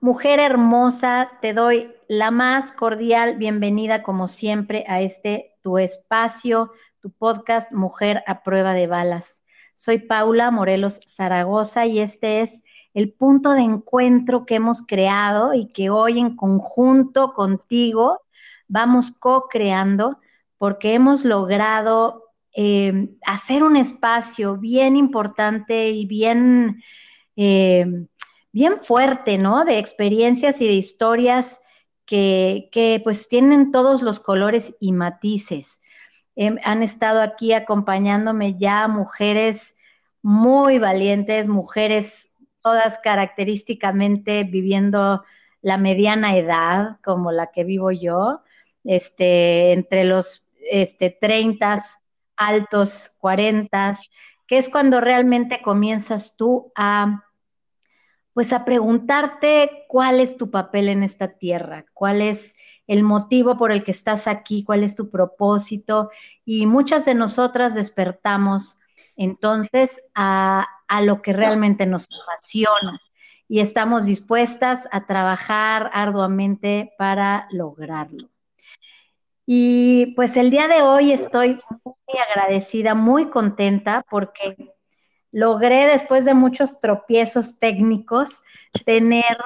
Mujer hermosa, te doy la más cordial bienvenida como siempre a este tu espacio, tu podcast Mujer a prueba de balas. Soy Paula Morelos Zaragoza y este es el punto de encuentro que hemos creado y que hoy en conjunto contigo vamos co-creando porque hemos logrado eh, hacer un espacio bien importante y bien... Eh, bien fuerte, ¿no? De experiencias y de historias que, que pues tienen todos los colores y matices. Em, han estado aquí acompañándome ya mujeres muy valientes, mujeres todas característicamente viviendo la mediana edad, como la que vivo yo, este, entre los este, 30 altos 40, que es cuando realmente comienzas tú a pues a preguntarte cuál es tu papel en esta tierra, cuál es el motivo por el que estás aquí, cuál es tu propósito. Y muchas de nosotras despertamos entonces a, a lo que realmente nos apasiona y estamos dispuestas a trabajar arduamente para lograrlo. Y pues el día de hoy estoy muy agradecida, muy contenta porque logré después de muchos tropiezos técnicos tener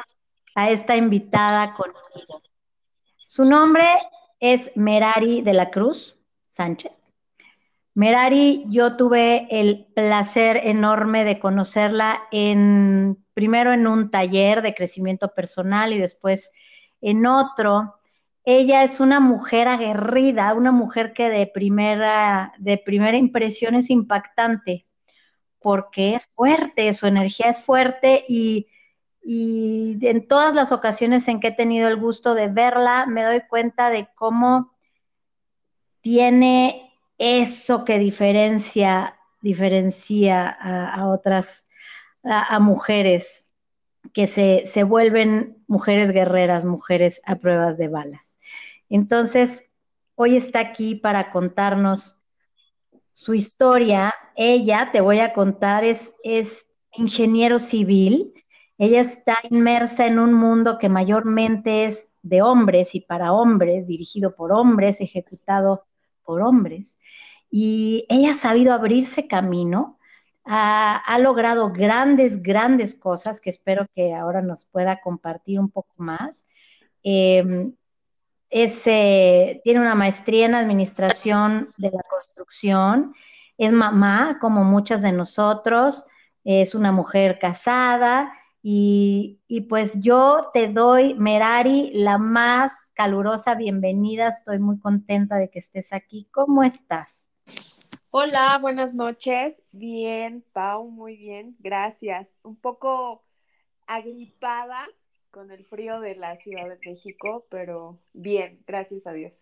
a esta invitada conmigo. Su nombre es Merari de la Cruz Sánchez. Merari, yo tuve el placer enorme de conocerla en primero en un taller de crecimiento personal y después en otro. Ella es una mujer aguerrida, una mujer que de primera, de primera impresión es impactante porque es fuerte, su energía es fuerte y, en todas las ocasiones en que he tenido el gusto de verla, me doy cuenta de cómo tiene eso que diferencia, diferencia a, otras, a, mujeres que se, se vuelven mujeres guerreras, mujeres a pruebas de balas. Entonces, hoy está aquí para contarnos su historia, ella, te voy a contar, es, es ingeniero civil. Ella está inmersa en un mundo que mayormente es de hombres y para hombres, dirigido por hombres, ejecutado por hombres. Y ella ha sabido abrirse camino, ha, logrado grandes, grandes cosas que espero que ahora nos pueda compartir un poco más. Em, tiene una maestría en administración de la es mamá como muchas de nosotros, es una mujer casada y, y pues yo te doy, Merari, la más calurosa bienvenida. Estoy muy contenta de que estés aquí. ¿Cómo estás? Hola, buenas noches. Bien, Pau, muy bien. Gracias. Un poco agripada, con el frío de la Ciudad de México, pero bien, gracias a Dios.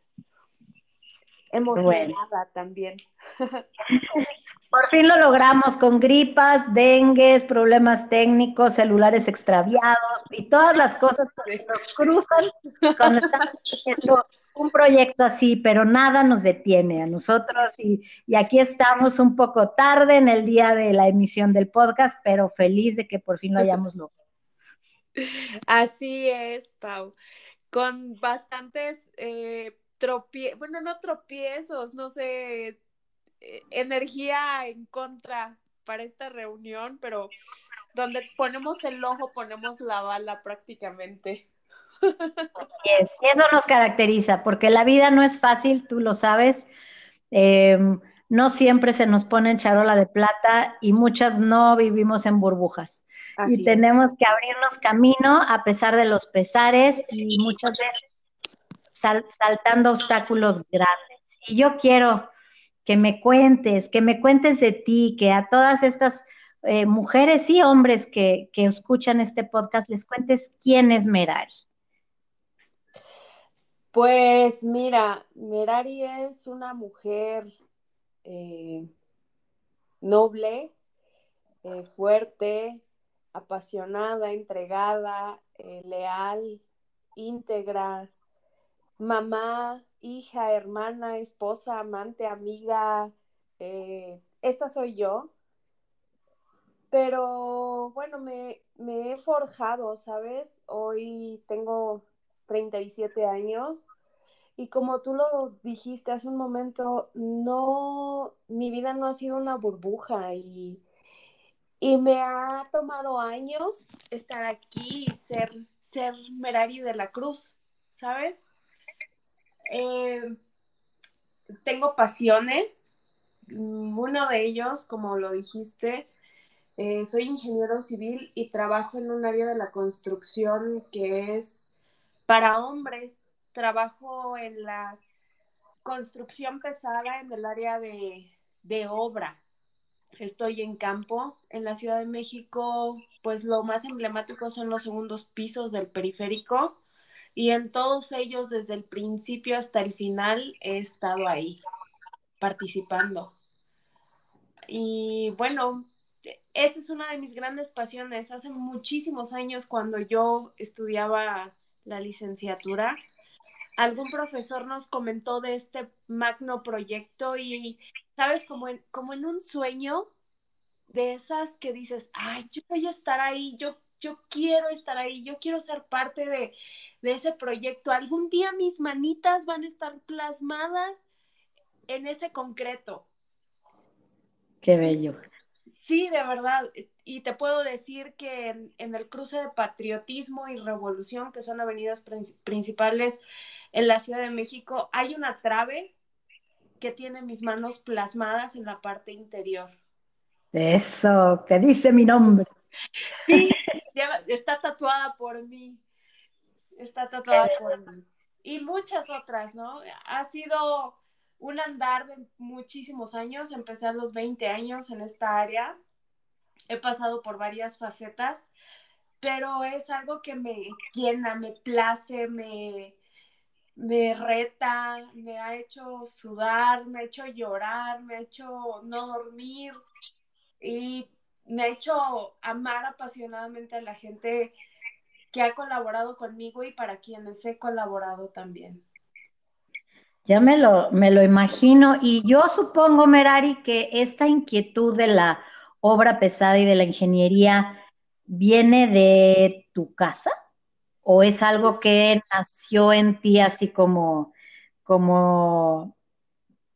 Emocionada también. Por fin lo logramos con gripas, dengues, problemas técnicos, celulares extraviados y todas las cosas que nos cruzan cuando estamos haciendo un proyecto así, pero nada nos detiene a nosotros y, y, aquí estamos un poco tarde en el día de la emisión del podcast, pero feliz de que por fin lo hayamos logrado. Así es, Pau. Con bastantes eh, tropiezos, bueno, no tropiezos, no sé, eh, energía en contra para esta reunión, pero donde ponemos el ojo, ponemos la bala prácticamente. Eso nos caracteriza, porque la vida no es fácil, tú lo sabes. Em, no siempre se nos pone en charola de plata y muchas no vivimos en burbujas y tenemos que abrirnos camino a pesar de los pesares y muchas veces saltando obstáculos grandes. Y yo quiero que me cuentes, que me cuentes de ti, que a todas estas eh, mujeres y hombres que, que, escuchan este podcast les cuentes quién es Merari. Pues mira, Merari es una mujer eh, noble, eh, fuerte, apasionada, entregada, leal, íntegra, mamá, hija, hermana, esposa, amante, amiga. esta soy yo. Pero bueno, me, me he forjado, ¿sabes? Hoy tengo 37 años y como tú lo dijiste hace un momento, no, mi vida no ha sido una burbuja y, y me ha tomado años estar aquí y ser, ser Merari de la Cruz, ¿sabes? Eh, tengo pasiones, uno de ellos, como lo dijiste, eh, soy ingeniero civil y trabajo en un área de la construcción que es para hombres. Trabajo en la construcción pesada en el área de, de obra. Estoy en campo. En la Ciudad de México, pues lo más emblemático son los segundos pisos del periférico y en todos ellos desde el principio hasta el final he estado ahí participando. Y bueno, esa es una de mis grandes pasiones. Hace muchísimos años cuando yo estudiaba la licenciatura, algún profesor nos comentó de este magno proyecto y, ¿sabes? Como en, como en un sueño de esas que dices, ay, yo voy a estar ahí, yo, yo quiero estar ahí, yo quiero ser parte de, de ese proyecto. Algún día mis manitas van a estar plasmadas en ese concreto. Qué bello. Sí, de verdad. Y te puedo decir que en, el cruce de patriotismo y revolución, que son avenidas principales en la Ciudad de México, hay una trave que tiene mis manos plasmadas en la parte interior. Eso, que dice mi nombre. Sí, está tatuada por mí. Está tatuada por mí. Y muchas otras, ¿no? Ha sido un andar de muchísimos años, empecé a los 20 años en esta área, he pasado por varias facetas, pero es algo que me llena, me place, me, me reta, me ha hecho sudar, me ha hecho llorar, me ha hecho no dormir y me ha hecho amar apasionadamente a la gente que ha colaborado conmigo y para quienes he colaborado también. Ya me lo, me lo imagino y yo supongo, Merari, que esta inquietud de la obra pesada y de la ingeniería viene de tu casa o es algo que nació en ti así como, como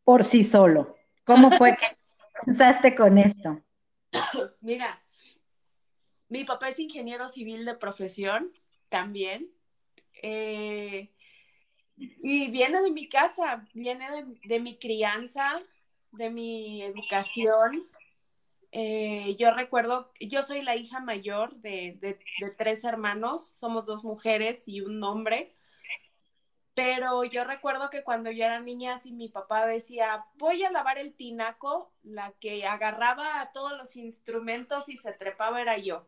por sí solo. ¿Cómo fue que pensaste con esto? Mira, mi papá es ingeniero civil de profesión también. Eh, y viene de mi casa, viene de, mi crianza, de mi educación. Eh, yo recuerdo, yo soy la hija mayor de, de, tres hermanos, somos dos mujeres y un hombre, pero yo recuerdo que cuando yo era niña, si mi papá decía, voy a lavar el tinaco, la que agarraba todos los instrumentos y se trepaba era yo.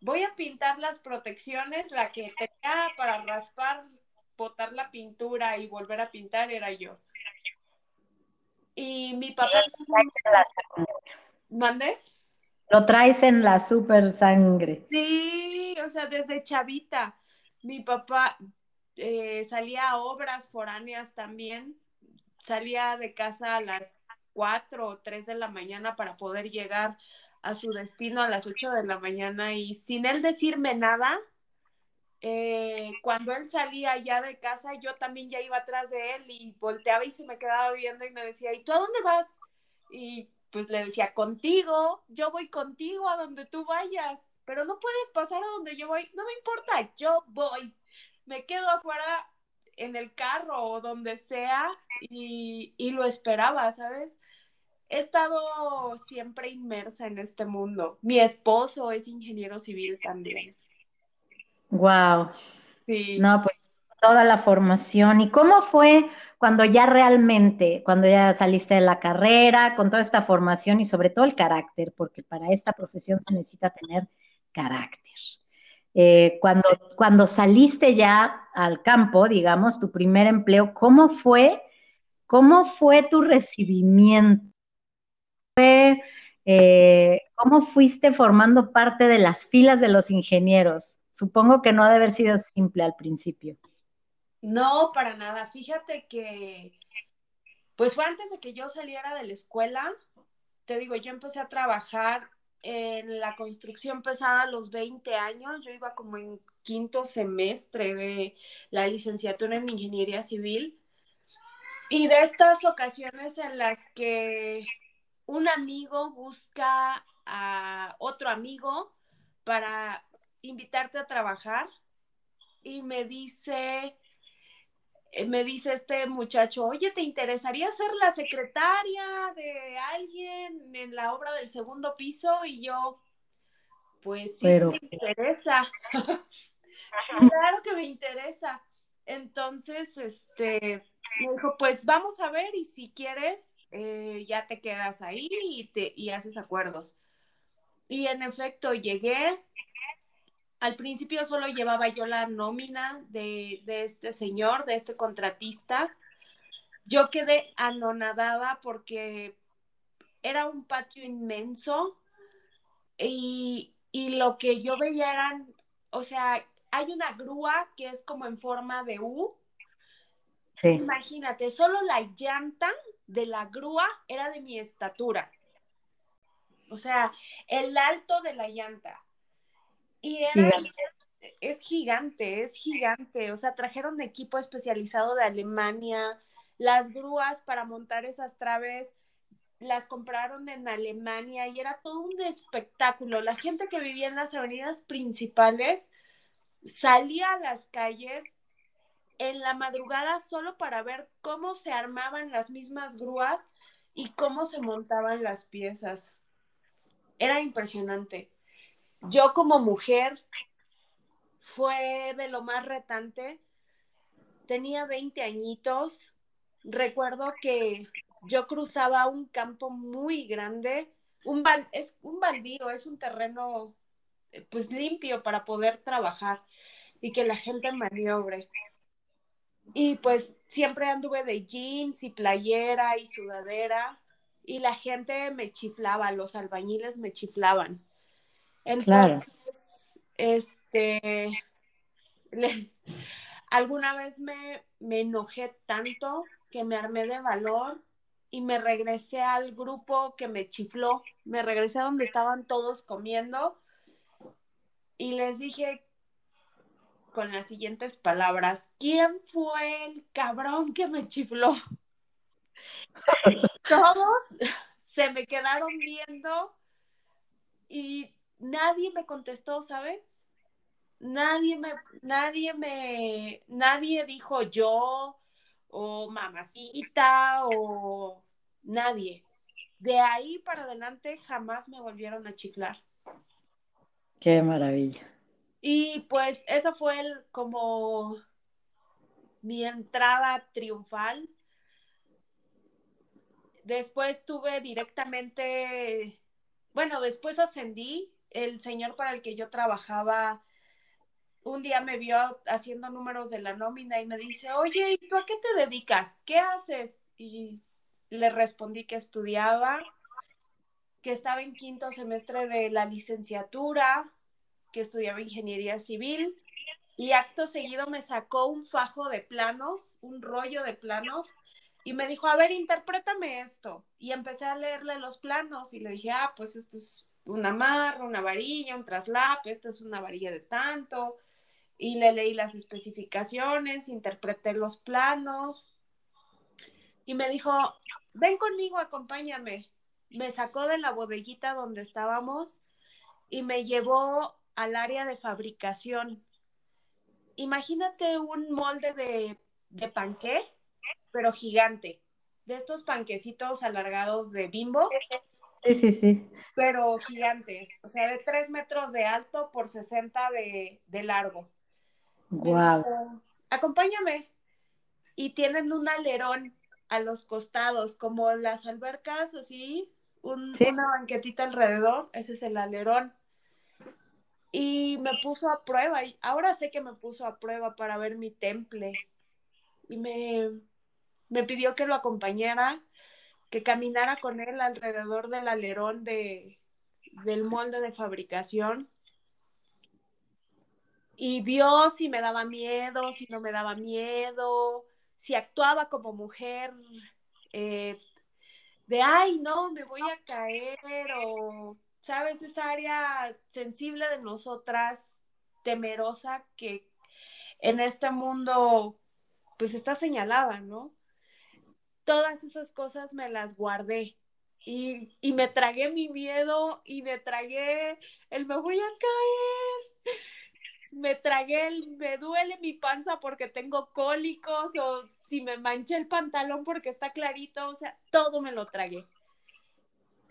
Voy a pintar las protecciones, la que tenía para raspar botar la pintura y volver a pintar era yo. Y mi papá... ¿Mande? Lo traes en la super sangre. Sí, o sea, desde chavita. Mi papá eh, salía a obras foráneas también. Salía de casa a las 4 o 3 de la mañana para poder llegar a su destino a las 8 de la mañana y sin él decirme nada, eh, cuando él salía ya de casa, yo también ya iba atrás de él y volteaba y se me quedaba viendo y me decía, ¿y tú a dónde vas? Y pues le decía, contigo, yo voy contigo a donde tú vayas, pero no puedes pasar a donde yo voy, no me importa, yo voy, me quedo afuera en el carro o donde sea y, y lo esperaba, ¿sabes? He estado siempre inmersa en este mundo. Mi esposo es ingeniero civil también. Wow. Sí. No, pues toda la formación. ¿Y cómo fue cuando ya realmente, cuando ya saliste de la carrera, con toda esta formación y sobre todo el carácter, porque para esta profesión se necesita tener carácter? Eh, cuando, cuando saliste ya al campo, digamos, tu primer empleo, ¿cómo fue, cómo fue tu recibimiento? Eh, ¿Cómo fuiste formando parte de las filas de los ingenieros? Supongo que no ha de haber sido simple al principio. No, para nada. Fíjate que, pues fue antes de que yo saliera de la escuela. Te digo, yo empecé a trabajar en la construcción pesada a los 20 años. Yo iba como en quinto semestre de la licenciatura en ingeniería civil. Y de estas ocasiones en las que un amigo busca a otro amigo para invitarte a trabajar y me dice, me dice este muchacho, oye, ¿te interesaría ser la secretaria de alguien en la obra del segundo piso? Y yo, pues sí, me interesa. claro que me interesa. Entonces, este, me dijo, pues vamos a ver y si quieres, eh, ya te quedas ahí y, te, y haces acuerdos. Y en efecto, llegué. Al principio solo llevaba yo la nómina de, de este señor, de este contratista. Yo quedé anonadada porque era un patio inmenso y, y lo que yo veía eran, o sea, hay una grúa que es como en forma de U. Imagínate, solo la llanta de la grúa era de mi estatura. O sea, el alto de la llanta. Y era, es gigante, es gigante. O sea, trajeron equipo especializado de Alemania. Las grúas para montar esas traves las compraron en Alemania y era todo un espectáculo. La gente que vivía en las avenidas principales salía a las calles en la madrugada solo para ver cómo se armaban las mismas grúas y cómo se montaban las piezas. Era impresionante. Yo como mujer fue de lo más retante. Tenía 20 añitos. Recuerdo que yo cruzaba un campo muy grande. Un es un es un terreno eh, pues limpio para poder trabajar y que la gente maniobre. Y pues siempre anduve de jeans y playera y sudadera y la gente me chiflaba, los albañiles me chiflaban. Entonces, este, les, alguna vez me, me enojé tanto que me armé de valor y me regresé al grupo que me chifló, me regresé a donde estaban todos comiendo y les dije con las siguientes palabras, ¿quién fue el cabrón que me chifló? Todos se me quedaron viendo y nadie me contestó, ¿sabes? Nadie me, nadie me, nadie dijo yo o mamacita o nadie. De ahí para adelante jamás me volvieron a chiflar. Qué maravilla. Y pues esa fue el, como mi entrada triunfal. Después tuve directamente, bueno, después ascendí. El señor para el que yo trabajaba un día me vio haciendo números de la nómina y me dice, oye, ¿y tú a qué te dedicas? ¿Qué haces? Y le respondí que estudiaba, que estaba en quinto semestre de la licenciatura, que estudiaba ingeniería civil y acto seguido me sacó un fajo de planos, un rollo de planos y me dijo, a ver, interprétame esto. Y empecé a leerle los planos y le dije, ah, pues esto es una marra, una varilla, un traslape, esto es una varilla de tanto. Y le leí las especificaciones, interpreté los planos y me dijo, ven conmigo, acompáñame. Me sacó de la bodeguita donde estábamos y me llevó al área de fabricación. Imagínate un molde de, de panqué, pero gigante, de estos panquecitos alargados de bimbo. Sí, sí, sí. Pero gigantes, o sea, de 3 metros de alto por 60 de, de largo. Wow. Acompáñame. Y tienen un alerón a los costados, como las albercas, así, un, una banquetita alrededor, ese es el alerón. y me puso a prueba. Y ahora sé que me puso a prueba para ver mi temple. Y me, me pidió que lo acompañara, que caminara con él alrededor del alerón de, del molde de fabricación. Y vio si me daba miedo, si no me daba miedo, si actuaba como mujer, eh, de, ay, no, me voy a caer, o, ¿sabes? Esa área sensible de nosotras, temerosa, que en este mundo, pues está señalada, ¿no? Todas esas cosas me las guardé. Y, y me tragué mi miedo y me tragué el me voy a caer me tragué el, me duele mi panza porque tengo cólicos o si me manché el pantalón porque está clarito, o sea, todo me lo tragué.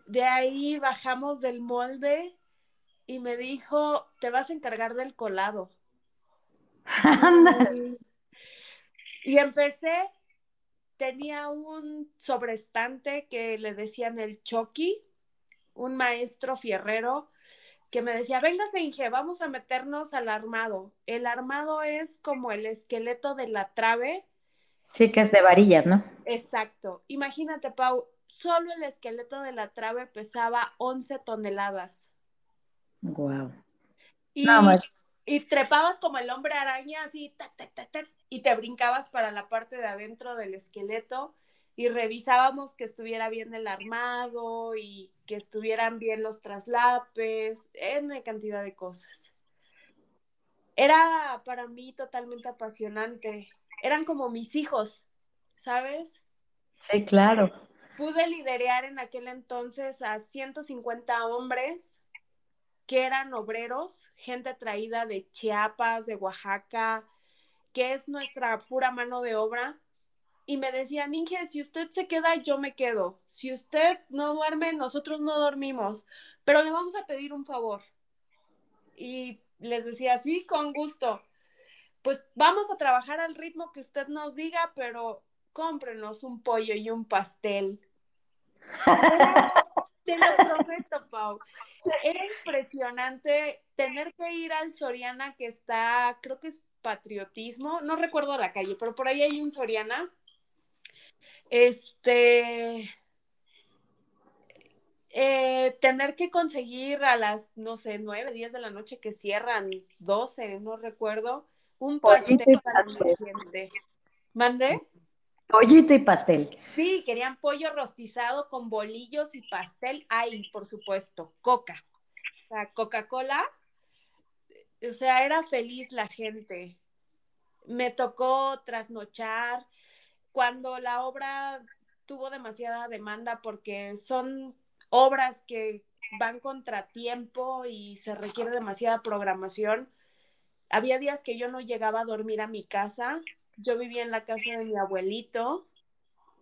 De ahí bajamos del molde y me dijo, te vas a encargar del colado. y empecé, tenía un sobrestante que le decían el Chucky, un maestro fierrero que me decía, venga, Inge, vamos a meternos al armado. El armado es como el esqueleto de la trave. Sí, que es de varillas, ¿no? Exacto. Imagínate, Pau, solo el esqueleto de la trave pesaba 11 toneladas. Wow. Y, y trepabas como el hombre araña, así, y te brincabas para la parte de adentro del esqueleto y revisábamos que estuviera bien el armado y que estuvieran bien los traslapes, en cantidad de cosas. Era para mí totalmente apasionante. Eran como mis hijos, ¿sabes? Sí, claro. Pude liderar en aquel entonces a 150 hombres que eran obreros, gente traída de Chiapas, de Oaxaca, que es nuestra pura mano de obra, y me decía, Inge, si usted se queda, yo me quedo. Si usted no duerme, nosotros no dormimos, pero le vamos a pedir un favor. Y les decía, sí, con gusto. Pues vamos a trabajar al ritmo que usted nos diga, pero cómprenos un pollo y un pastel. Te lo prometo, Pau. Era impresionante tener que ir al Soriana que está, creo que es patriotismo, no recuerdo la calle, pero por ahí hay un Soriana este, eh, tener que conseguir a las, no sé, nueve, diez de la noche que cierran, doce, no recuerdo, un pastel para mi gente. ¿Mandé? Pollito y pastel. Sí, querían pollo rostizado con bolillos y pastel. Ahí, por supuesto, coca. O sea, Coca-Cola. O sea, era feliz la gente. Me tocó trasnochar, cuando la obra tuvo demasiada demanda porque son obras que van contratiempo y se requiere demasiada programación. Había días que yo no llegaba a dormir a mi casa. Yo vivía en la casa de mi abuelito,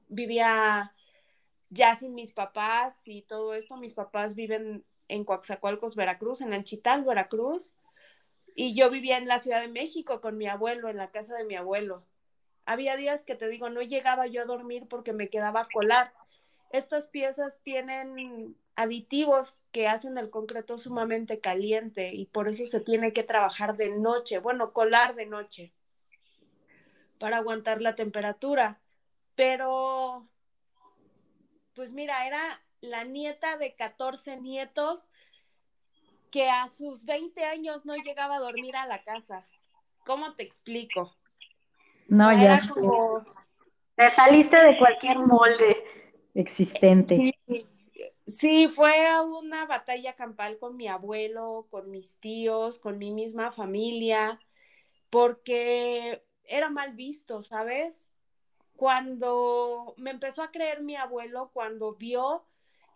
vivía ya sin mis papás y todo esto. Mis papás viven en Coaxacualcos, Veracruz, en Anchital, Veracruz. Y yo vivía en la Ciudad de México con mi abuelo, en la casa de mi abuelo. Había días que te digo, no llegaba yo a dormir porque me quedaba a colar. Estas piezas tienen aditivos que hacen el concreto sumamente caliente y por eso se tiene que trabajar de noche, bueno, colar de noche para aguantar la temperatura. Pero, pues mira, era la nieta de 14 nietos que a sus 20 años no llegaba a dormir a la casa. ¿Cómo te explico? No, ya. Te saliste de cualquier molde existente. Sí. fue una batalla campal con mi abuelo, con mis tíos, con mi misma familia, porque era mal visto, ¿sabes? Cuando me empezó a creer mi abuelo, cuando vio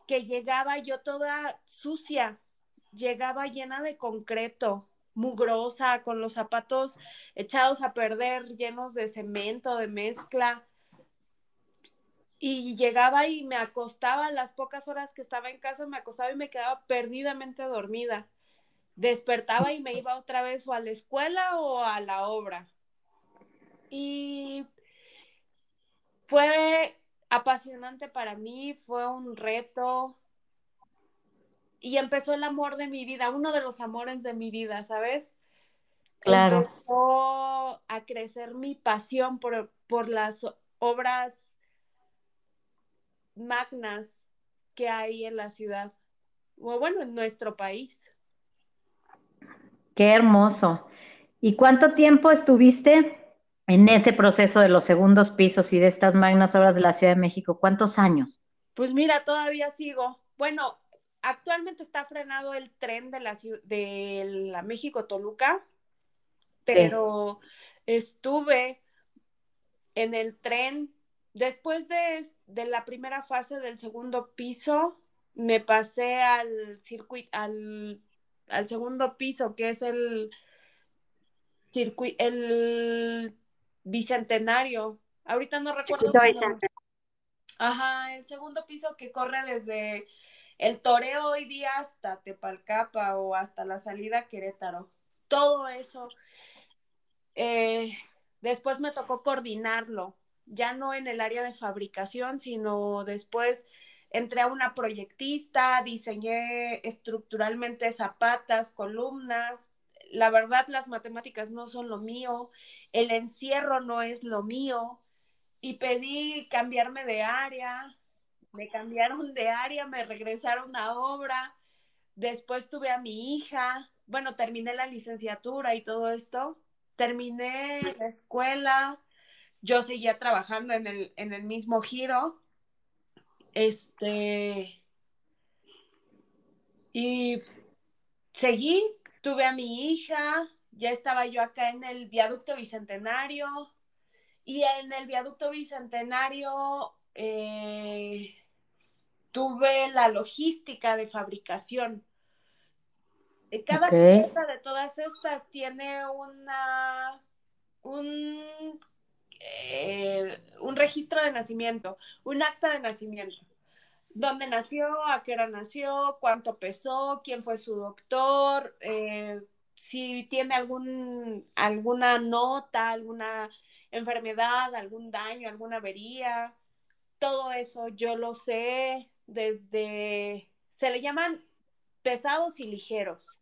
que llegaba yo toda sucia, llegaba llena de concreto, mugrosa, con los zapatos echados a perder, llenos de cemento, de mezcla. Y llegaba y me acostaba las pocas horas que estaba en casa, me acostaba y me quedaba perdidamente dormida. Despertaba y me iba otra vez o a la escuela o a la obra. Y fue apasionante para mí, fue un reto, y empezó el amor de mi vida, uno de los amores de mi vida, ¿sabes? Claro. Empezó a crecer mi pasión por, por las obras magnas que hay en la ciudad, o bueno, en nuestro país. Qué hermoso. ¿Y cuánto tiempo estuviste en ese proceso de los segundos pisos y de estas magnas obras de la Ciudad de México? ¿Cuántos años? Pues mira, todavía sigo. Bueno, actualmente está frenado el tren de la, de la México Toluca, pero estuve en el tren después de, de, la primera fase del segundo piso, me pasé al circuito, al, al segundo piso, que es el circuito, el bicentenario. Ahorita no recuerdo. Ajá, el segundo piso que corre desde el toreo hoy día hasta Tepalcapa o hasta la salida a Querétaro. Todo eso. Eh, después me tocó coordinarlo, ya no en el área de fabricación, sino después entré a una proyectista, diseñé estructuralmente zapatas, columnas. La verdad, las matemáticas no son lo mío, el encierro no es lo mío y pedí cambiarme de área, me cambiaron de área, me regresaron a obra, después tuve a mi hija, bueno, terminé la licenciatura y todo esto, terminé la escuela, yo seguía trabajando en el, en el mismo giro, este, y seguí, tuve a mi hija, ya estaba yo acá en el viaducto bicentenario, y en el viaducto bicentenario eh, tuve la logística de fabricación. Eh, cada pieza de todas estas tiene una un, eh, un registro de nacimiento, un acta de nacimiento. ¿Dónde nació? ¿A qué hora nació? ¿Cuánto pesó? ¿Quién fue su doctor? si tiene algún, alguna nota, alguna enfermedad, algún daño, alguna avería, todo eso yo lo sé desde, se le llaman pesados y ligeros.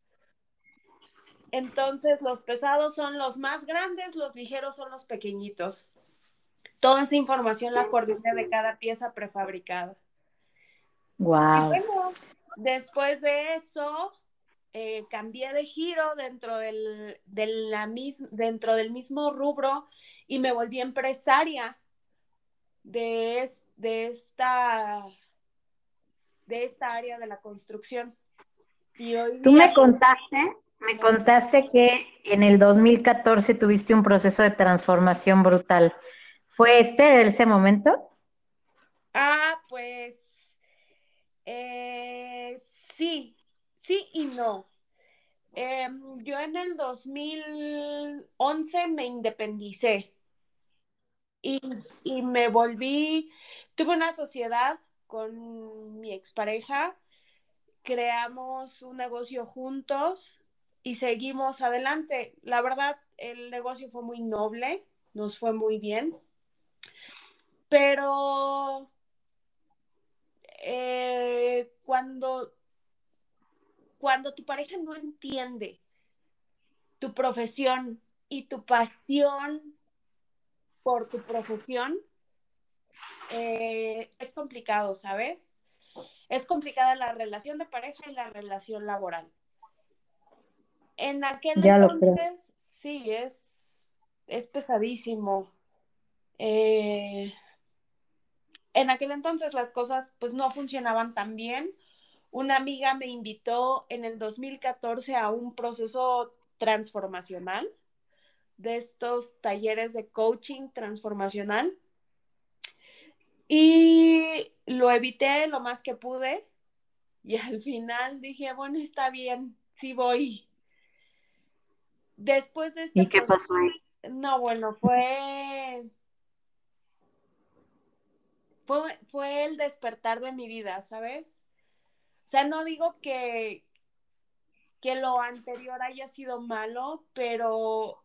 Entonces, los pesados son los más grandes, los ligeros son los pequeñitos. Toda esa información la coordiné de cada pieza prefabricada. Wow. Y bueno, después de eso, eh, cambié de giro dentro del, de la dentro del mismo rubro y me volví empresaria de, de, esta, de esta área de la construcción. Y hoy Tú me contaste, me contaste que en el 2014 tuviste un proceso de transformación brutal. ¿Fue este ese momento? Ah, pues sí, Sí y no. Em, yo en el 2011 me independicé y, y, me volví, tuve una sociedad con mi expareja, creamos un negocio juntos y seguimos adelante. La verdad, el negocio fue muy noble, nos fue muy bien, pero eh, cuando cuando tu pareja no entiende tu profesión y tu pasión por tu profesión, eh, es complicado, ¿sabes? Es complicada la relación de pareja y la relación laboral. En aquel entonces, sí, es, es pesadísimo. Eh, en aquel entonces las cosas pues no funcionaban tan bien una amiga me invitó en el 2014 a un proceso transformacional de estos talleres de coaching transformacional y lo evité lo más que pude y al final dije, bueno, está bien, sí voy. Después de este... ¿Y qué pasó No, bueno, fue... fue... Fue el despertar de mi vida, ¿sabes? O sea, no digo que, que lo anterior haya sido malo, pero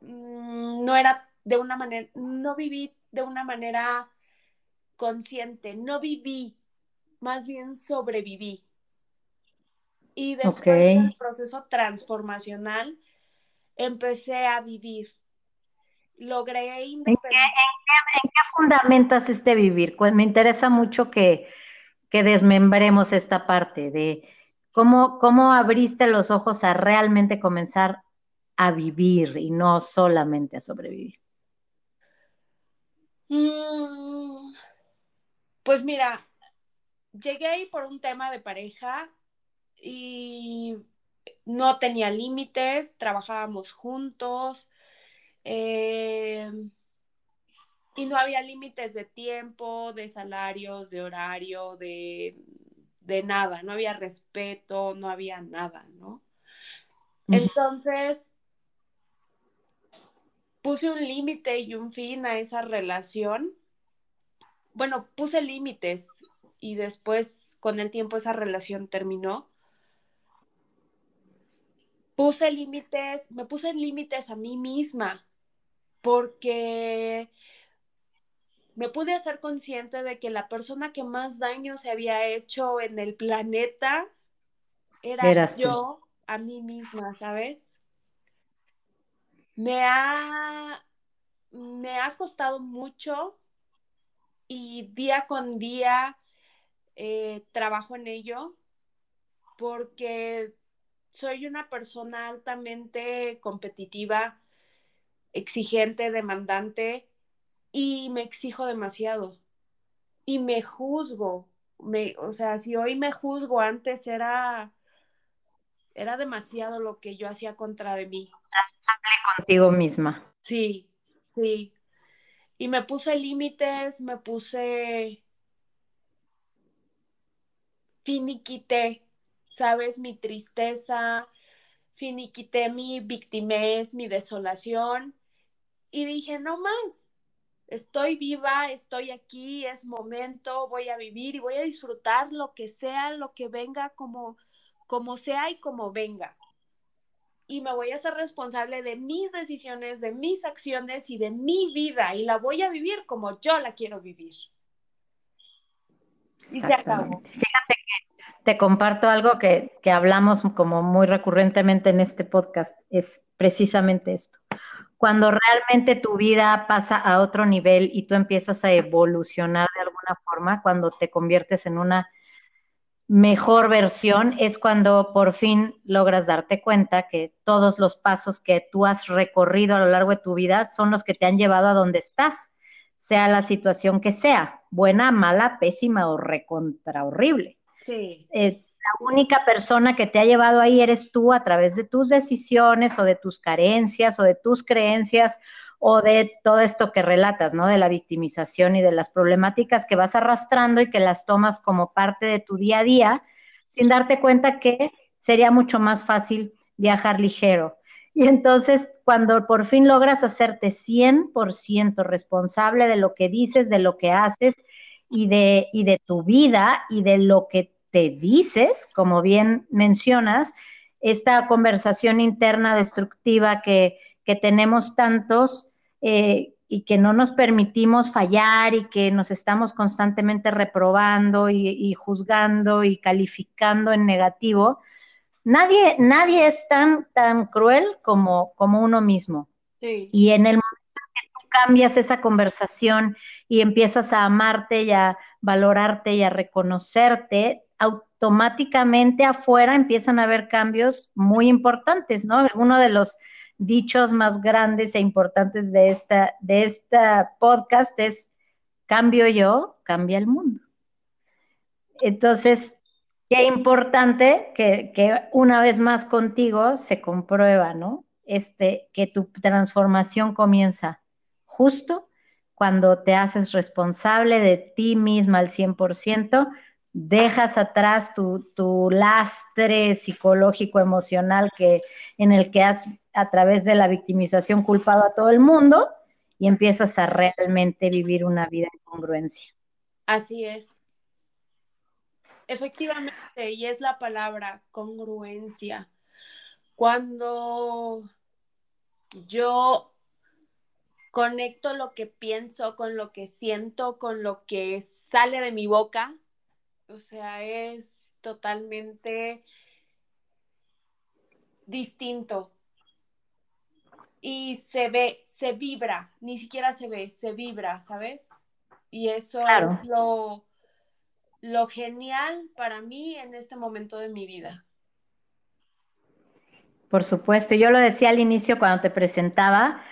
mm, no era de una manera, no viví de una manera consciente, no viví, más bien sobreviví. Y después del proceso transformacional, empecé a vivir. Logré independencia. ¿En, qué, fundamentas este vivir? Pues me interesa mucho que, que desmembremos esta parte de cómo, cómo abriste los ojos a realmente comenzar a vivir y no solamente a sobrevivir. Mm, pues mira, llegué ahí por un tema de pareja y no tenía límites, trabajábamos juntos eh, y no había límites de tiempo, de salarios, de horario, de, de, nada, no había respeto, no había nada, ¿no? Entonces, puse un límite y un fin a esa relación. Bueno, puse límites y después con el tiempo esa relación terminó. Puse límites, me puse límites a mí misma porque me pude hacer consciente de que la persona que más daño se había hecho en el planeta era yo a mí misma, ¿sabes? Me ha, me ha costado mucho y día con día eh, trabajo en ello porque soy una persona altamente competitiva, exigente, demandante y me exijo demasiado y me juzgo. Me, o sea, si hoy me juzgo, antes era, era demasiado lo que yo hacía contra de mí contigo misma. Sí, sí. Y me puse límites, me puse finiquité, ¿sabes? Mi tristeza, finiquité mi victimez, mi desolación. Y dije, no más, estoy viva, estoy aquí, es momento, voy a vivir y voy a disfrutar lo que sea, lo que venga, como, como sea y como venga y me voy a ser responsable de mis decisiones, de mis acciones y de mi vida y la voy a vivir como yo la quiero vivir. Y se acabó. Fíjate que te comparto algo que, que hablamos como muy recurrentemente en este podcast, es precisamente esto. Cuando realmente tu vida pasa a otro nivel y tú empiezas a evolucionar de alguna forma, cuando te conviertes en una mejor versión es cuando por fin logras darte cuenta que todos los pasos que tú has recorrido a lo largo de tu vida son los que te han llevado a donde estás, sea la situación que sea, buena, mala, pésima o recontra horrible. Sí. Eh, la única persona que te ha llevado ahí eres tú a través de tus decisiones o de tus carencias o de tus creencias o de todo esto que relatas, ¿no? De la victimización y de las problemáticas que vas arrastrando y que las tomas como parte de tu día a día, sin darte cuenta que sería mucho más fácil viajar ligero. Y entonces, cuando por fin logras hacerte 100% responsable de lo que dices, de lo que haces y de, y de tu vida y de lo que te dices, como bien mencionas, esta conversación interna destructiva que, que tenemos tantos, eh, y que no nos permitimos fallar y que nos estamos constantemente reprobando y, juzgando y calificando en negativo, nadie, nadie es tan, tan cruel como, como uno mismo. Y en el momento que tú cambias esa conversación y empiezas a amarte y a valorarte y a reconocerte, automáticamente afuera empiezan a haber cambios muy importantes, ¿no? Uno de los dichos más grandes e importantes de esta, de podcast es cambio yo, cambia el mundo. Entonces, qué importante que, que, una vez más contigo se comprueba, ¿no? Este, que tu transformación comienza justo cuando te haces responsable de ti misma al 100%, dejas atrás tu, tu, lastre psicológico, emocional que, en el que has a través de la victimización culpado a todo el mundo y empiezas a realmente vivir una vida en congruencia. Así es. Efectivamente, y es la palabra congruencia. Cuando yo conecto lo que pienso con lo que siento, con lo que sale de mi boca, o sea, es totalmente distinto. Y se ve, se vibra, ni siquiera se ve, se vibra, ¿sabes? Y eso es lo, lo genial para mí en este momento de mi vida. Por supuesto, yo lo decía al inicio cuando te presentaba,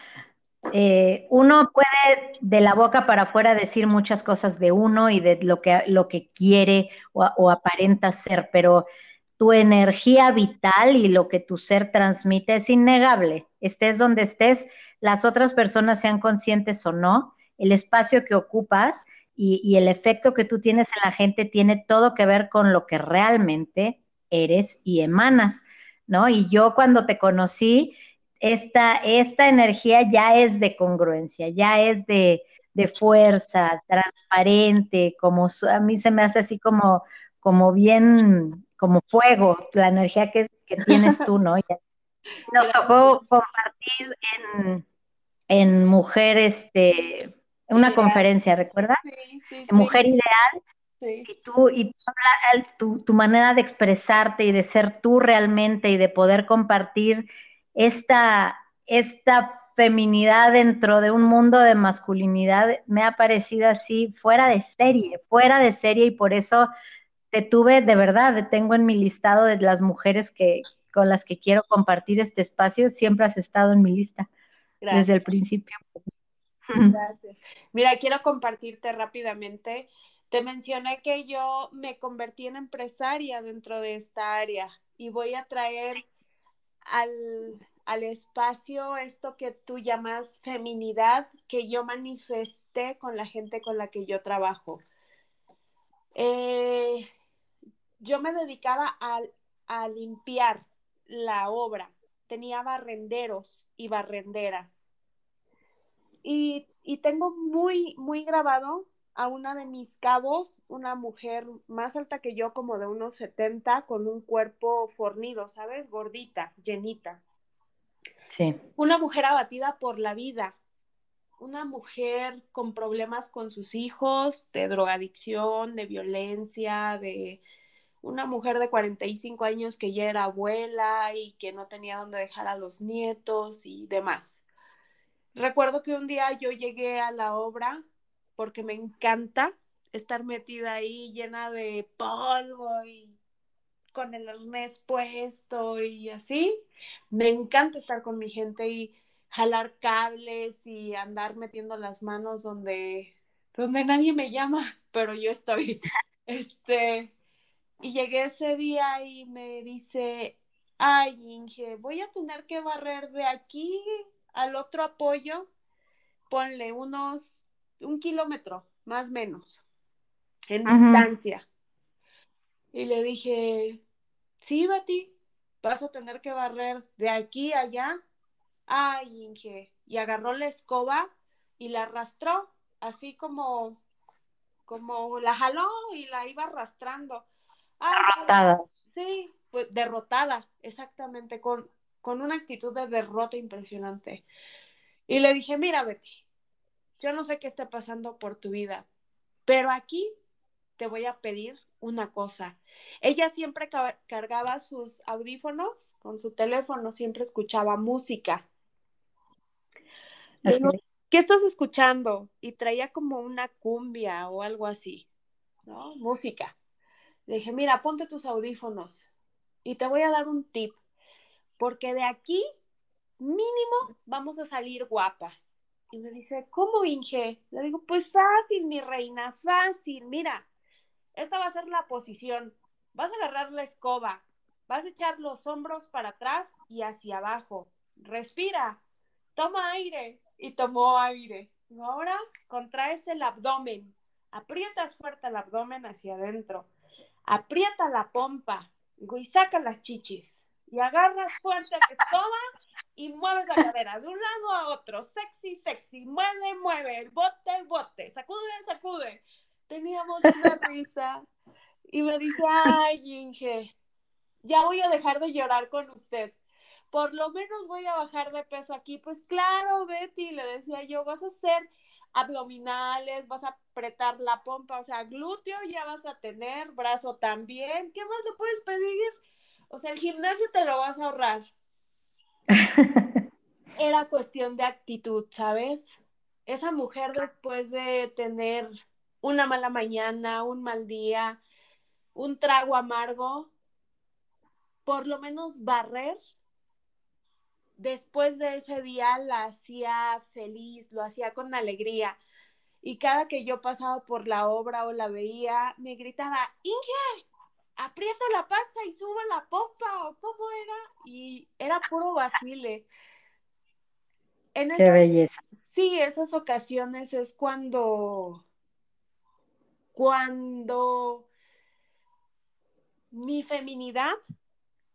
eh, uno puede de la boca para afuera decir muchas cosas de uno y de lo que, lo que quiere o, aparenta ser, pero tu energía vital y lo que tu ser transmite es innegable. Estés donde estés, las otras personas sean conscientes o no, el espacio que ocupas y, y, el efecto que tú tienes en la gente tiene todo que ver con lo que realmente eres y emanas, ¿no? Y yo cuando te conocí, esta, esta energía ya es de congruencia, ya es de, fuerza, transparente, como a mí se me hace así como, como bien, como fuego, la energía que, tienes tú, ¿no? nos tocó compartir en, en Mujer, este, una conferencia, ¿recuerdas? Sí, sí, Mujer Ideal. Y, tú, y tu, tu manera de expresarte y de ser tú realmente y de poder compartir esta, esta feminidad dentro de un mundo de masculinidad me ha parecido así fuera de serie, fuera de serie y por eso te tuve de verdad, te tengo en mi listado de las mujeres que con las que quiero compartir este espacio, siempre has estado en mi lista desde el principio. Gracias. Mira, quiero compartirte rápidamente. Te mencioné que yo me convertí en empresaria dentro de esta área y voy a traer al, espacio esto que tú llamas feminidad que yo manifesté con la gente con la que yo trabajo. Eh, yo me dedicaba a, a limpiar la obra, tenía barrenderos y barrenderas. Y, y, tengo muy, muy grabado a una de mis cabos una mujer más alta que yo, como de unos 70, con un cuerpo fornido, ¿sabes? Gordita, llenita. Sí. Una mujer abatida por la vida, una mujer con problemas con sus hijos, de drogadicción, de violencia, de una mujer de 45 años que ya era abuela y que no tenía dónde dejar a los nietos y demás. Recuerdo que un día yo llegué a la obra porque me encanta estar metida ahí llena de polvo y con el arnés puesto y así. Me encanta estar con mi gente y jalar cables y andar metiendo las manos donde, donde nadie me llama, pero yo estoy. Este, y llegué ese día y me dice, ay, Inge, voy a tener que barrer de aquí al otro apoyo, ponle unos, un kilómetro, más o menos en distancia. Y le dije, sí, Betty, vas a tener que barrer de aquí a allá. Ay, Inge. Y agarró la escoba y la arrastró, así como, como la jaló y la iba arrastrando. derrotada. Sí, pues derrotada, exactamente, con, con una actitud de derrota impresionante. Y le dije, mira, Betty, yo no sé qué está pasando por tu vida, pero aquí te voy a pedir una cosa. Ella siempre cargaba sus audífonos con su teléfono, siempre escuchaba música. ¿qué estás escuchando? Y traía como una cumbia o algo así, ¿no? Música. Le dije, mira, ponte tus audífonos y te voy a dar un tip, porque de aquí mínimo vamos a salir guapas. Y me dice, ¿cómo, Inge? Le digo, pues fácil, mi reina, fácil. Mira, esta va a ser la posición. Vas a agarrar la escoba, vas a echar los hombros para atrás y hacia abajo. Respira, toma aire y tomó aire. Ahora contraes el abdomen, aprietas fuerte el abdomen hacia adentro, aprieta la pompa y saca las chichis y agarras fuerte la escoba y mueves la cadera de un lado a otro, sexy, sexy, mueve, mueve, el bote, el bote, sacude, sacude teníamos una risa y me dice, ay, Inge, ya voy a dejar de llorar con usted. Por lo menos voy a bajar de peso aquí. Pues claro, Betty, le decía yo, vas a hacer abdominales, vas a apretar la pompa, o sea, glúteo ya vas a tener, brazo también. ¿Qué más le puedes pedir? O sea, el gimnasio te lo vas a ahorrar. era cuestión de actitud, ¿sabes? Esa mujer después de tener una mala mañana, un mal día, un trago amargo, por lo menos barrer, después de ese día la hacía feliz, lo hacía con alegría. Y cada que yo pasaba por la obra o la veía, me gritaba, Inge, aprieta la panza y suba la popa, o cómo era, y era puro vacile. En Qué belleza. Sí, esas ocasiones es cuando, cuando mi feminidad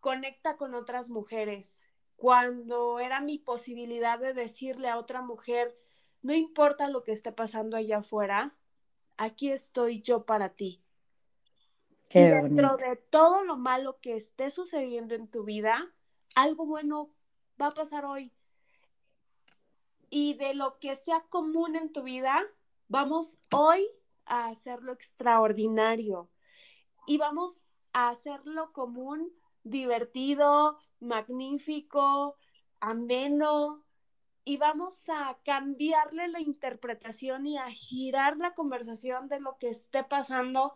conecta con otras mujeres, cuando era mi posibilidad de decirle a otra mujer, no importa lo que esté pasando allá afuera, aquí estoy yo para ti. Y dentro de todo lo malo que esté sucediendo en tu vida, algo bueno va a pasar hoy. Y de lo que sea común en tu vida, vamos hoy a hacerlo extraordinario. Y vamos a hacerlo común, divertido, magnífico, ameno, y vamos a cambiarle la interpretación y a girar la conversación de lo que esté pasando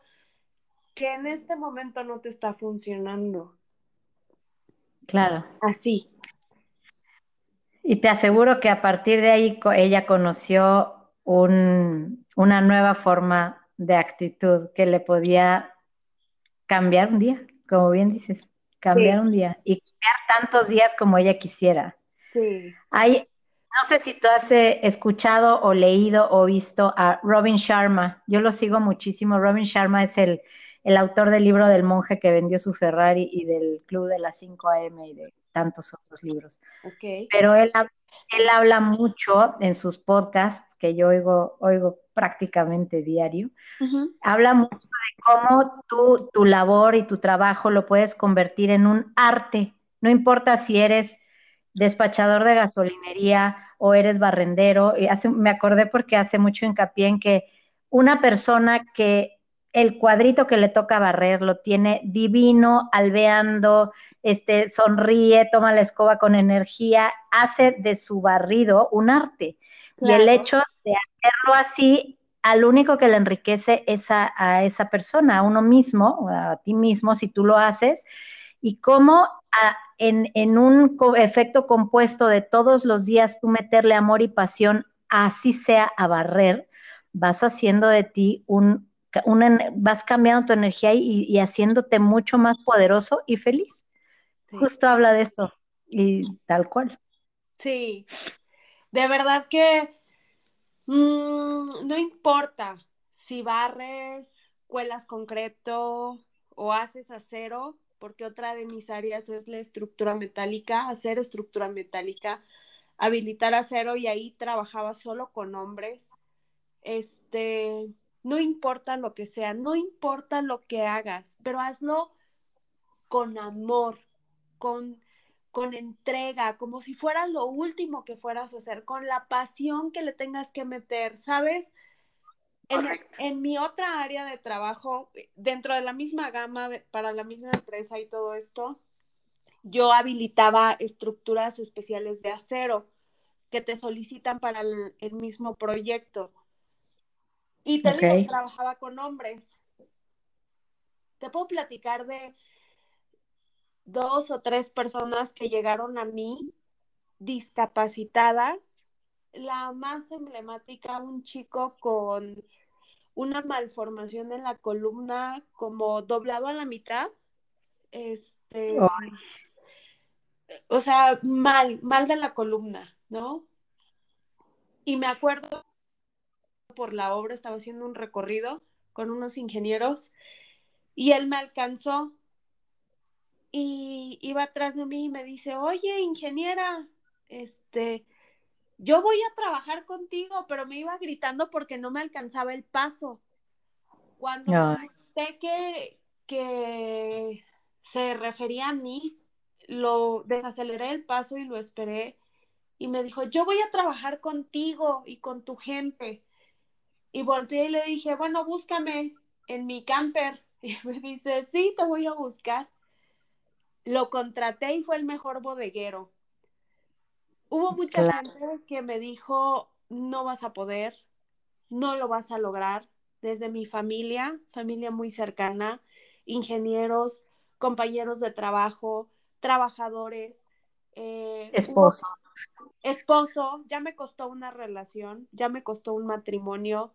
que en este momento no te está funcionando. Claro. Así. Y te aseguro que a partir de ahí ella conoció un, una nueva forma de actitud que le podía cambiar un día, como bien dices, cambiar un día y cambiar tantos días como ella quisiera. Sí. Hay, no sé si tú has eh, escuchado o leído o visto a Robin Sharma. Yo lo sigo muchísimo. Robin Sharma es el, el autor del libro del monje que vendió su Ferrari y del Club de las 5 AM y de tantos otros libros. Okay. Pero él, él habla mucho en sus podcasts, que yo oigo, oigo prácticamente diario, habla mucho de cómo tú, tu labor y tu trabajo lo puedes convertir en un arte. No importa si eres despachador de gasolinería o eres barrendero. Y hace, me acordé porque hace mucho hincapié en que una persona que el cuadrito que le toca barrer lo tiene divino, alveando, este, sonríe, toma la escoba con energía, hace de su barrido un arte. Y el hecho de hacerlo así, al único que le enriquece es a, a esa persona, a uno mismo, a ti mismo, si tú lo haces, y cómo en, un efecto compuesto de todos los días tú meterle amor y pasión, así sea a barrer, vas haciendo de ti un, vas cambiando tu energía y, haciéndote mucho más poderoso y feliz. Justo habla de eso y tal cual. Sí, de verdad que mm, no importa si barres, cuelas concreto o haces acero, porque otra de mis áreas es la estructura metálica, hacer estructura metálica, habilitar acero y ahí trabajaba solo con hombres. Este, no importa lo que sea, no importa lo que hagas, pero hazlo con amor, con, con entrega, como si fuera lo último que fueras a hacer, con la pasión que le tengas que meter, ¿sabes? En, mi otra área de trabajo, dentro de la misma gama, para la misma empresa y todo esto, yo habilitaba estructuras especiales de acero que te solicitan para el, mismo proyecto. Y te trabajaba con hombres. Te puedo platicar de dos o tres personas que llegaron a mí discapacitadas. La más emblemática, un chico con una malformación en la columna como doblado a la mitad. Este, o sea, mal, mal de la columna, ¿no? Y me acuerdo por la obra, estaba haciendo un recorrido con unos ingenieros y él me alcanzó y iba atrás de mí y me dice, oye, ingeniera, este, yo voy a trabajar contigo, pero me iba gritando porque no me alcanzaba el paso. Cuando sé que, que se refería a mí, lo desaceleré el paso y lo esperé. Y me dijo, yo voy a trabajar contigo y con tu gente. Y volteé y le dije, bueno, búscame en mi camper. Y me dice, sí, te voy a buscar. Lo contraté y fue el mejor bodeguero Hubo mucha gente que me dijo, no vas a poder, no lo vas a lograr, desde mi familia, familia muy cercana, ingenieros, compañeros de trabajo, trabajadores. Eh, esposo. esposo, ya me costó una relación, ya me costó un matrimonio,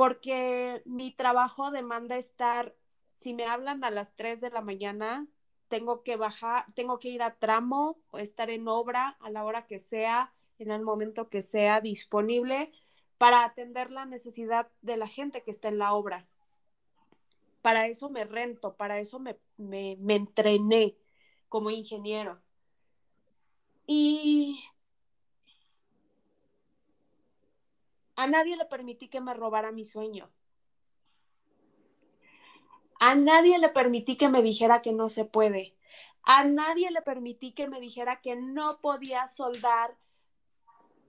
porque mi trabajo demanda estar, si me hablan a las 3 de la mañana, tengo que bajar, tengo que ir a tramo o estar en obra a la hora que sea, en el momento que sea disponible para atender la necesidad de la gente que está en la obra. Para eso me rento, para eso me, me, me entrené como ingeniero. Y a nadie le permití que me robara mi sueño. A nadie le permití que me dijera que no se puede. A nadie le permití que me dijera que no podía soldar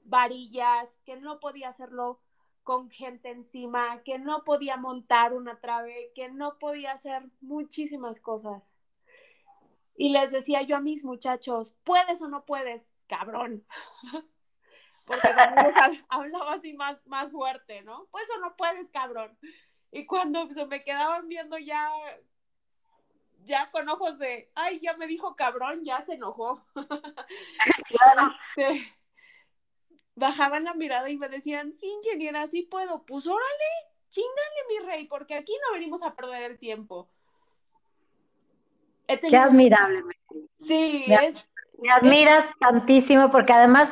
varillas, que no podía hacerlo con gente encima, que no podía montar una trave, que no podía hacer muchísimas cosas. Y les decía yo a mis muchachos, ¿puedes o no puedes? Cabrón. Porque hablaba así más, más fuerte, ¿no? Pues o no puedes, cabrón. Y cuando se me quedaban viendo ya, ya con ojos de, ay, ya me dijo cabrón, ya se enojó. Claro. Este, bajaban la mirada y me decían, sí, ingeniera, sí puedo. Pues órale, chingale, mi rey, porque aquí no venimos a perder el tiempo. Qué admirable. Sí, me, es... Me admiras tantísimo porque además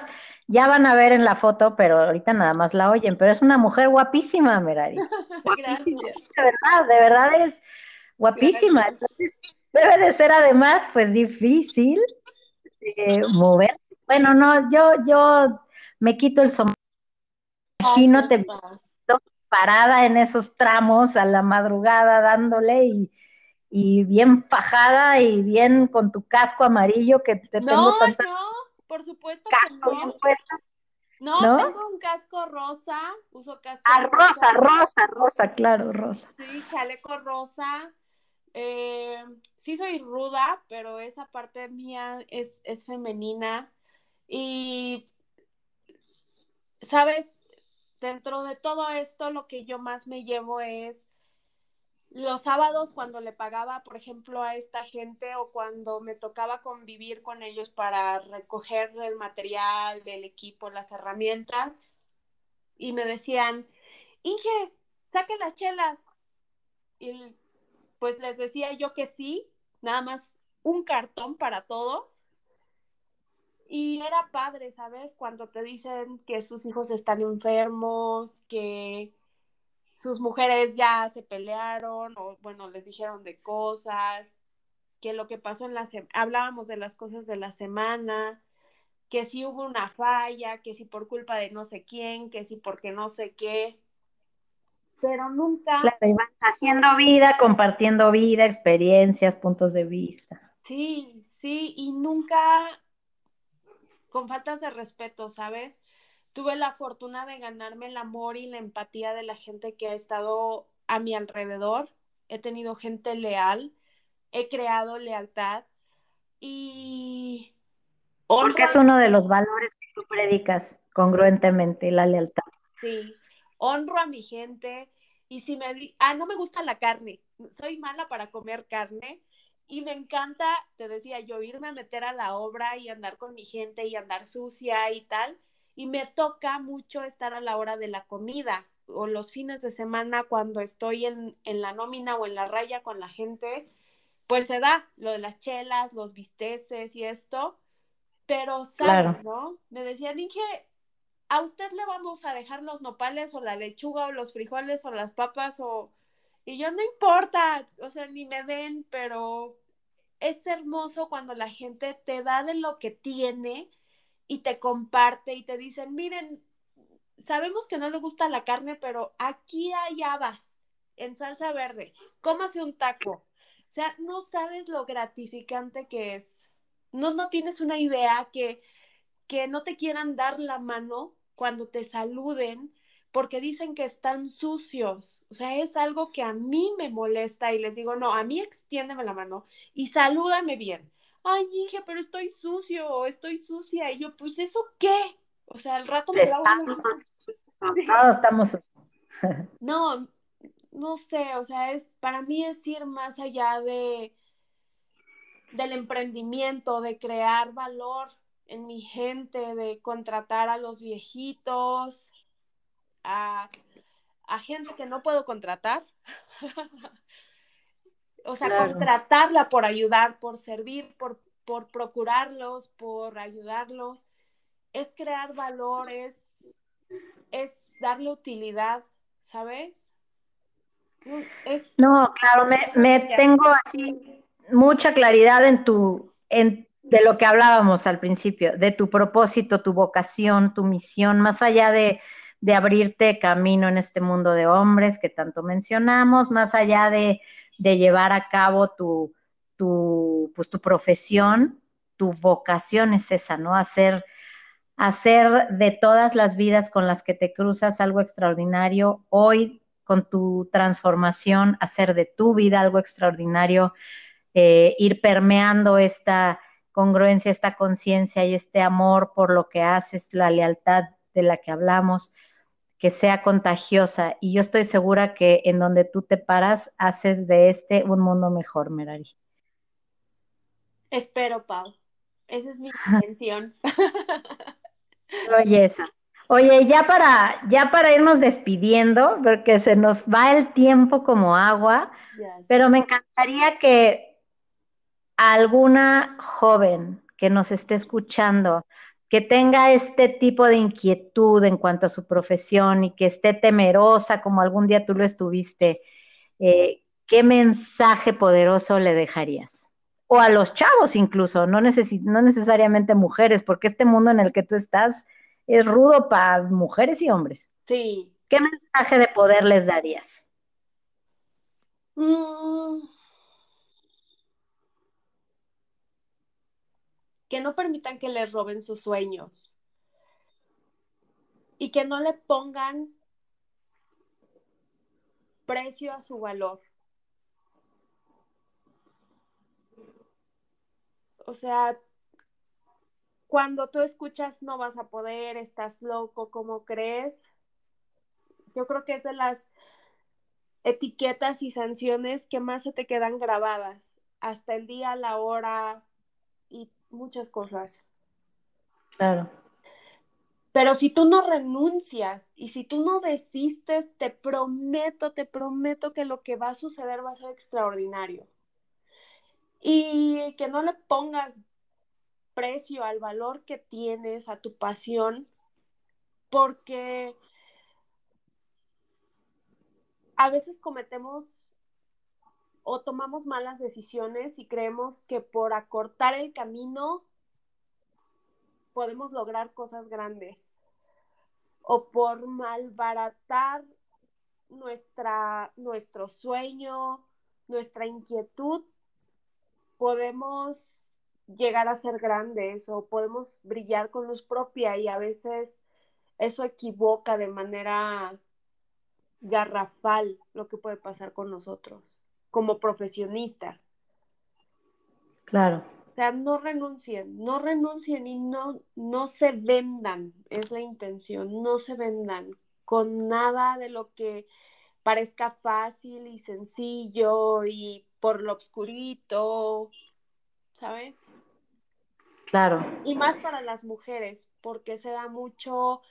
ya van a ver en la foto, pero ahorita nada más la oyen, pero es una mujer guapísima, Merari. Guapísima, de verdad, de verdad es guapísima. debe de ser además, pues difícil eh, moverse. Bueno, no, yo, yo me quito el sombrero. Imagínate parada en esos tramos a la madrugada dándole y, bien fajada y bien con tu casco amarillo que te tengo tantas... No, por supuesto que no. No, tengo un casco rosa, uso casco Ah, rosa, rosa, rosa, claro, rosa. Sí, chaleco rosa. Eh, sí soy ruda, pero esa parte mía es, es femenina. Y sabes, dentro de todo esto, lo que yo más me llevo es los sábados cuando le pagaba, por ejemplo, a esta gente o cuando me tocaba convivir con ellos para recoger el material del equipo, las herramientas, y me decían, Inge, saque las chelas. Y pues les decía yo que sí, nada más un cartón para todos. Y era padre, ¿sabes? Cuando te dicen que sus hijos están enfermos, que sus mujeres ya se pelearon o bueno, les dijeron de cosas, que lo que pasó en la semana, hablábamos de las cosas de la semana, que si hubo una falla, que si por culpa de no sé quién, que si porque no sé qué, pero nunca... Claro, haciendo vida, compartiendo vida, experiencias, puntos de vista. Sí, sí, y nunca con faltas de respeto, ¿sabes? Tuve la fortuna de ganarme el amor y la empatía de la gente que ha estado a mi alrededor. He tenido gente leal, he creado lealtad y... Porque es uno de los valores que tú predicas congruentemente, la lealtad. Sí, honro a mi gente y si me... Ah, no me gusta la carne, soy mala para comer carne, y me encanta, te decía yo, irme a meter a la obra y andar con mi gente y andar sucia y tal. Y me toca mucho estar a la hora de la comida o los fines de semana cuando estoy en, la nómina o en la raya con la gente, pues se da lo de las chelas, los bisteces y esto. Pero, ¿sabes, no? Me decían, dije, a usted le vamos a dejar los nopales o la lechuga o los frijoles o las papas o y yo no importa, o sea, ni me den, pero es hermoso cuando la gente te da de lo que tiene y te comparte y te dicen, miren, sabemos que no le gusta la carne, pero aquí hay habas en salsa verde, cómase un taco. O sea, no sabes lo gratificante que es. No, no tienes una idea que, que no te quieran dar la mano cuando te saluden porque dicen que están sucios. O sea, es algo que a mí me molesta y les digo, no, a mí extiéndeme la mano y salúdame bien. Ay, Inge, pero estoy sucio estoy sucia. Y yo, pues, ¿eso qué? O sea, al rato me lavo Todos estamos No, no sé, o sea, es, para mí es ir más allá de del emprendimiento, de crear valor en mi gente, de contratar a los viejitos, a, gente que no puedo contratar. o sea, contratarla por ayudar, por servir, por, por procurarlos, por ayudarlos. Es crear valores, es darle utilidad, ¿sabes? no, claro, me, me tengo así mucha claridad en tu, en, de lo que hablábamos al principio, de tu propósito, tu vocación, tu misión, más allá de, de abrirte camino en este mundo de hombres que tanto mencionamos, más allá de, de llevar a cabo tu, tu, pues, tu profesión, tu vocación es esa, ¿no? Hacer, hacer de todas las vidas con las que te cruzas algo extraordinario, hoy con tu transformación, hacer de tu vida algo extraordinario, eh, ir permeando esta congruencia, esta conciencia y este amor por lo que haces, la lealtad de la que hablamos, que sea contagiosa. Y yo estoy segura que en donde tú te paras, haces de este un mundo mejor, Merari. Espero, Pau. Esa es mi intención. Oye, esa. Oye, ya para, ya para irnos despidiendo, porque se nos va el tiempo como agua, pero me encantaría que alguna joven que nos esté escuchando, que tenga este tipo de inquietud en cuanto a su profesión y que esté temerosa como algún día tú lo estuviste, eh, ¿qué mensaje poderoso le dejarías? O a los chavos incluso, no, no necesariamente mujeres, porque este mundo en el que tú estás es rudo para mujeres y hombres. Sí. ¿Qué mensaje de poder les darías? Mm. Que no permitan que les roben sus sueños y que no le pongan precio a su valor. O sea, cuando tú escuchas no vas a poder, estás loco, ¿cómo crees? Yo creo que es de las etiquetas y sanciones que más se te quedan grabadas hasta el día, la hora y muchas cosas. Claro. Pero si tú no renuncias y si tú no desistes, te prometo, te prometo que lo que va a suceder va a ser extraordinario. Y que no le pongas precio al valor que tienes, a tu pasión, porque a veces cometemos o tomamos malas decisiones y creemos que por acortar el camino podemos lograr cosas grandes o por malbaratar nuestra, nuestro sueño, nuestra inquietud, podemos llegar a ser grandes o podemos brillar con luz propia y a veces eso equivoca de manera garrafal lo que puede pasar con nosotros como profesionistas. Claro. O sea, no renuncien, no renuncien y no, no se vendan, es la intención, no se vendan con nada de lo que parezca fácil y sencillo y por lo obscurito, ¿sabes? Claro. Y más para las mujeres, porque se da mucho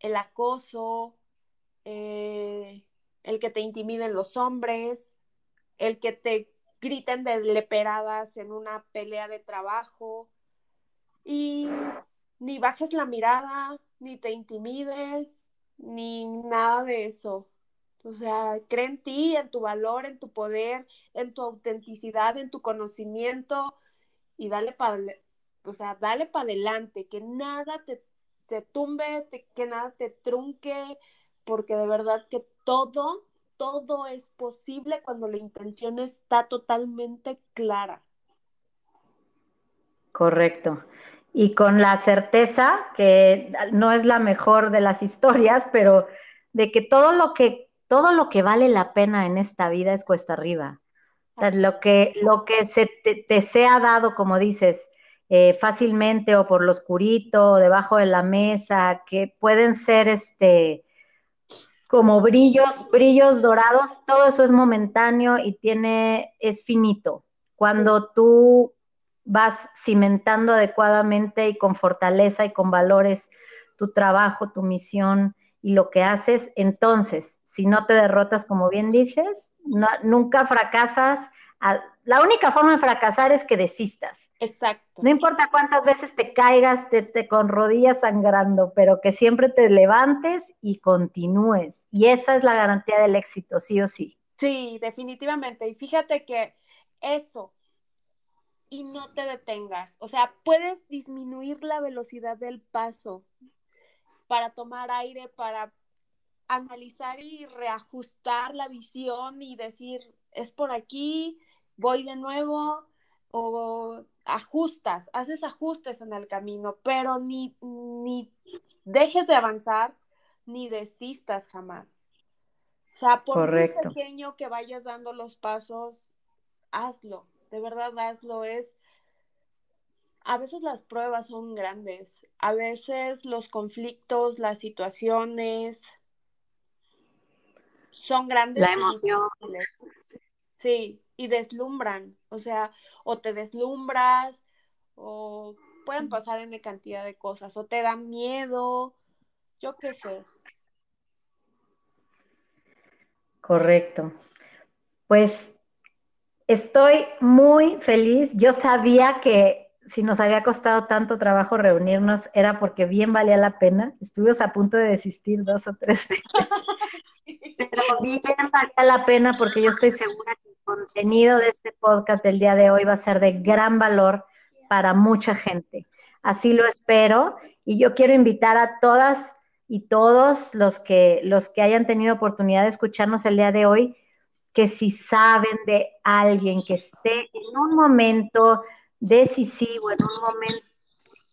el acoso, eh, el que te intimiden los hombres, el que te griten de leperadas en una pelea de trabajo y ni bajes la mirada, ni te intimides, ni nada de eso. O sea, cree en ti, en tu valor, en tu poder, en tu autenticidad, en tu conocimiento y dale para, o sea, dale para adelante, que nada te, te tumbe, que nada te trunque, porque de verdad que todo todo es posible cuando la intención está totalmente clara. Correcto. Y con la certeza que no es la mejor de las historias, pero de que todo lo que todo lo que vale la pena en esta vida es cuesta arriba. lo que, lo que se te, sea dado, como dices, eh, fácilmente o por lo oscurito, o debajo de la mesa, que pueden ser este como brillos, brillos dorados, todo eso es momentáneo y tiene, es finito. Cuando tú vas cimentando adecuadamente y con fortaleza y con valores tu trabajo, tu misión y lo que haces, entonces, si no te derrotas, como bien dices, nunca fracasas. La única forma de fracasar es que desistas. Exacto. No importa cuántas veces te caigas te, con rodillas sangrando, pero que siempre te levantes y continúes. Y esa es la garantía del éxito, sí o sí. Sí, definitivamente. Y fíjate que eso, y no te detengas. O sea, puedes disminuir la velocidad del paso para tomar aire, para analizar y reajustar la visión y decir, es por aquí, voy de nuevo, o ajustas, haces ajustes en el camino, pero ni, ni dejes de avanzar, ni desistas jamás. O sea, por muy pequeño que vayas dando los pasos, hazlo, de verdad hazlo, es a veces las pruebas son grandes, a veces los conflictos, las situaciones son grandes. La emoción. Sí, y deslumbran, o sea, o te deslumbras, o pueden pasar en cantidad de cosas, o te dan miedo, yo qué sé. Correcto. Pues estoy muy feliz. Yo sabía que si nos había costado tanto trabajo reunirnos era porque bien valía la pena. Estuvimos a punto de desistir dos o tres veces. Pero bien valía la pena porque yo estoy segura que contenido de este podcast del día de hoy va a ser de gran valor para mucha gente. Así lo espero y yo quiero invitar a todas y todos los que, los que hayan tenido oportunidad de escucharnos el día de hoy, que si saben de alguien que esté en un momento decisivo, en un momento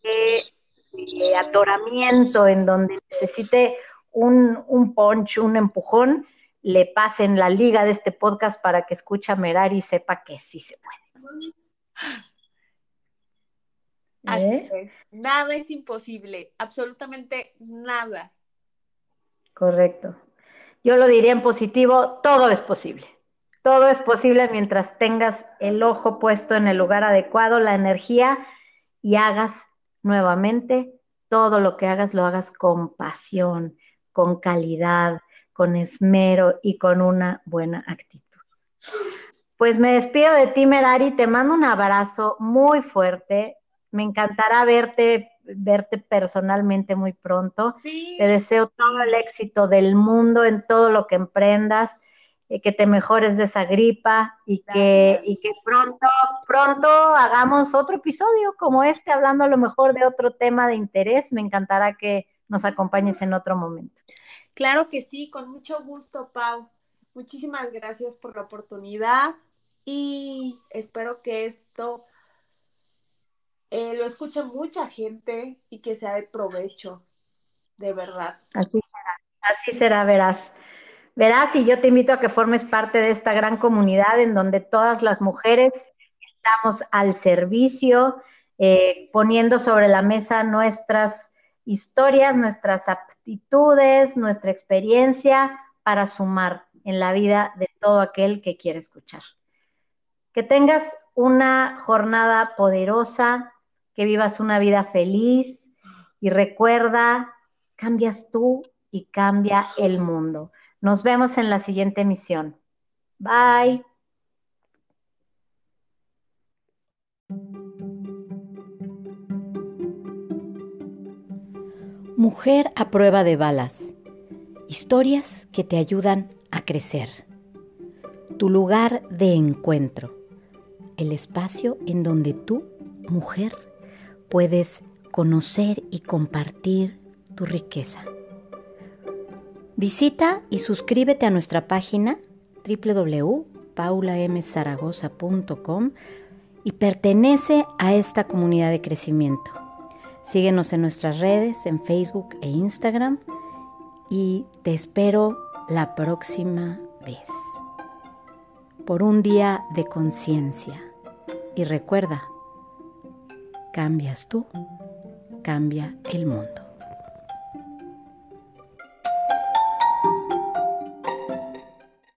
de, atoramiento, en donde necesite un, un punch, un empujón, le pasen la liga de este podcast para que escuche a Merari y sepa que sí se puede. Así ¿Eh? es. Nada es imposible, absolutamente nada. Correcto. Yo lo diría en positivo, todo es posible. Todo es posible mientras tengas el ojo puesto en el lugar adecuado, la energía y hagas nuevamente todo lo que hagas, lo hagas con pasión, con calidad, con esmero y con una buena actitud. Pues me despido de ti, Merari, te mando un abrazo muy fuerte. Me encantará verte, verte personalmente muy pronto. Te deseo todo el éxito del mundo en todo lo que emprendas eh, que te mejores de esa gripa y que, y que pronto, pronto hagamos otro episodio como este, hablando a lo mejor de otro tema de interés. Me encantará que nos acompañes en otro momento. Claro que sí, con mucho gusto, Pau. Muchísimas gracias por la oportunidad y espero que esto eh, lo escuche mucha gente y que sea de provecho, de verdad. Así será, así será, verás. Verás, y yo te invito a que formes parte de esta gran comunidad en donde todas las mujeres estamos al servicio, eh, poniendo sobre la mesa nuestras historias, nuestras aptitudes, nuestra experiencia para sumar en la vida de todo aquel que quiere escuchar. Que tengas una jornada poderosa, que vivas una vida feliz y recuerda, cambias tú y cambia el mundo. Nos vemos en la siguiente emisión. Bye. Mujer a prueba de balas. Historias que te ayudan a crecer. Tu lugar de encuentro. El espacio en donde tú, mujer, puedes conocer y compartir tu riqueza. Visita y suscríbete a nuestra página www.paulamzaragoza.com y pertenece a esta comunidad de crecimiento. Síguenos en nuestras redes, en Facebook e Instagram y te espero la próxima vez. por un día de conciencia. Y recuerda, cambias tú, cambia el mundo.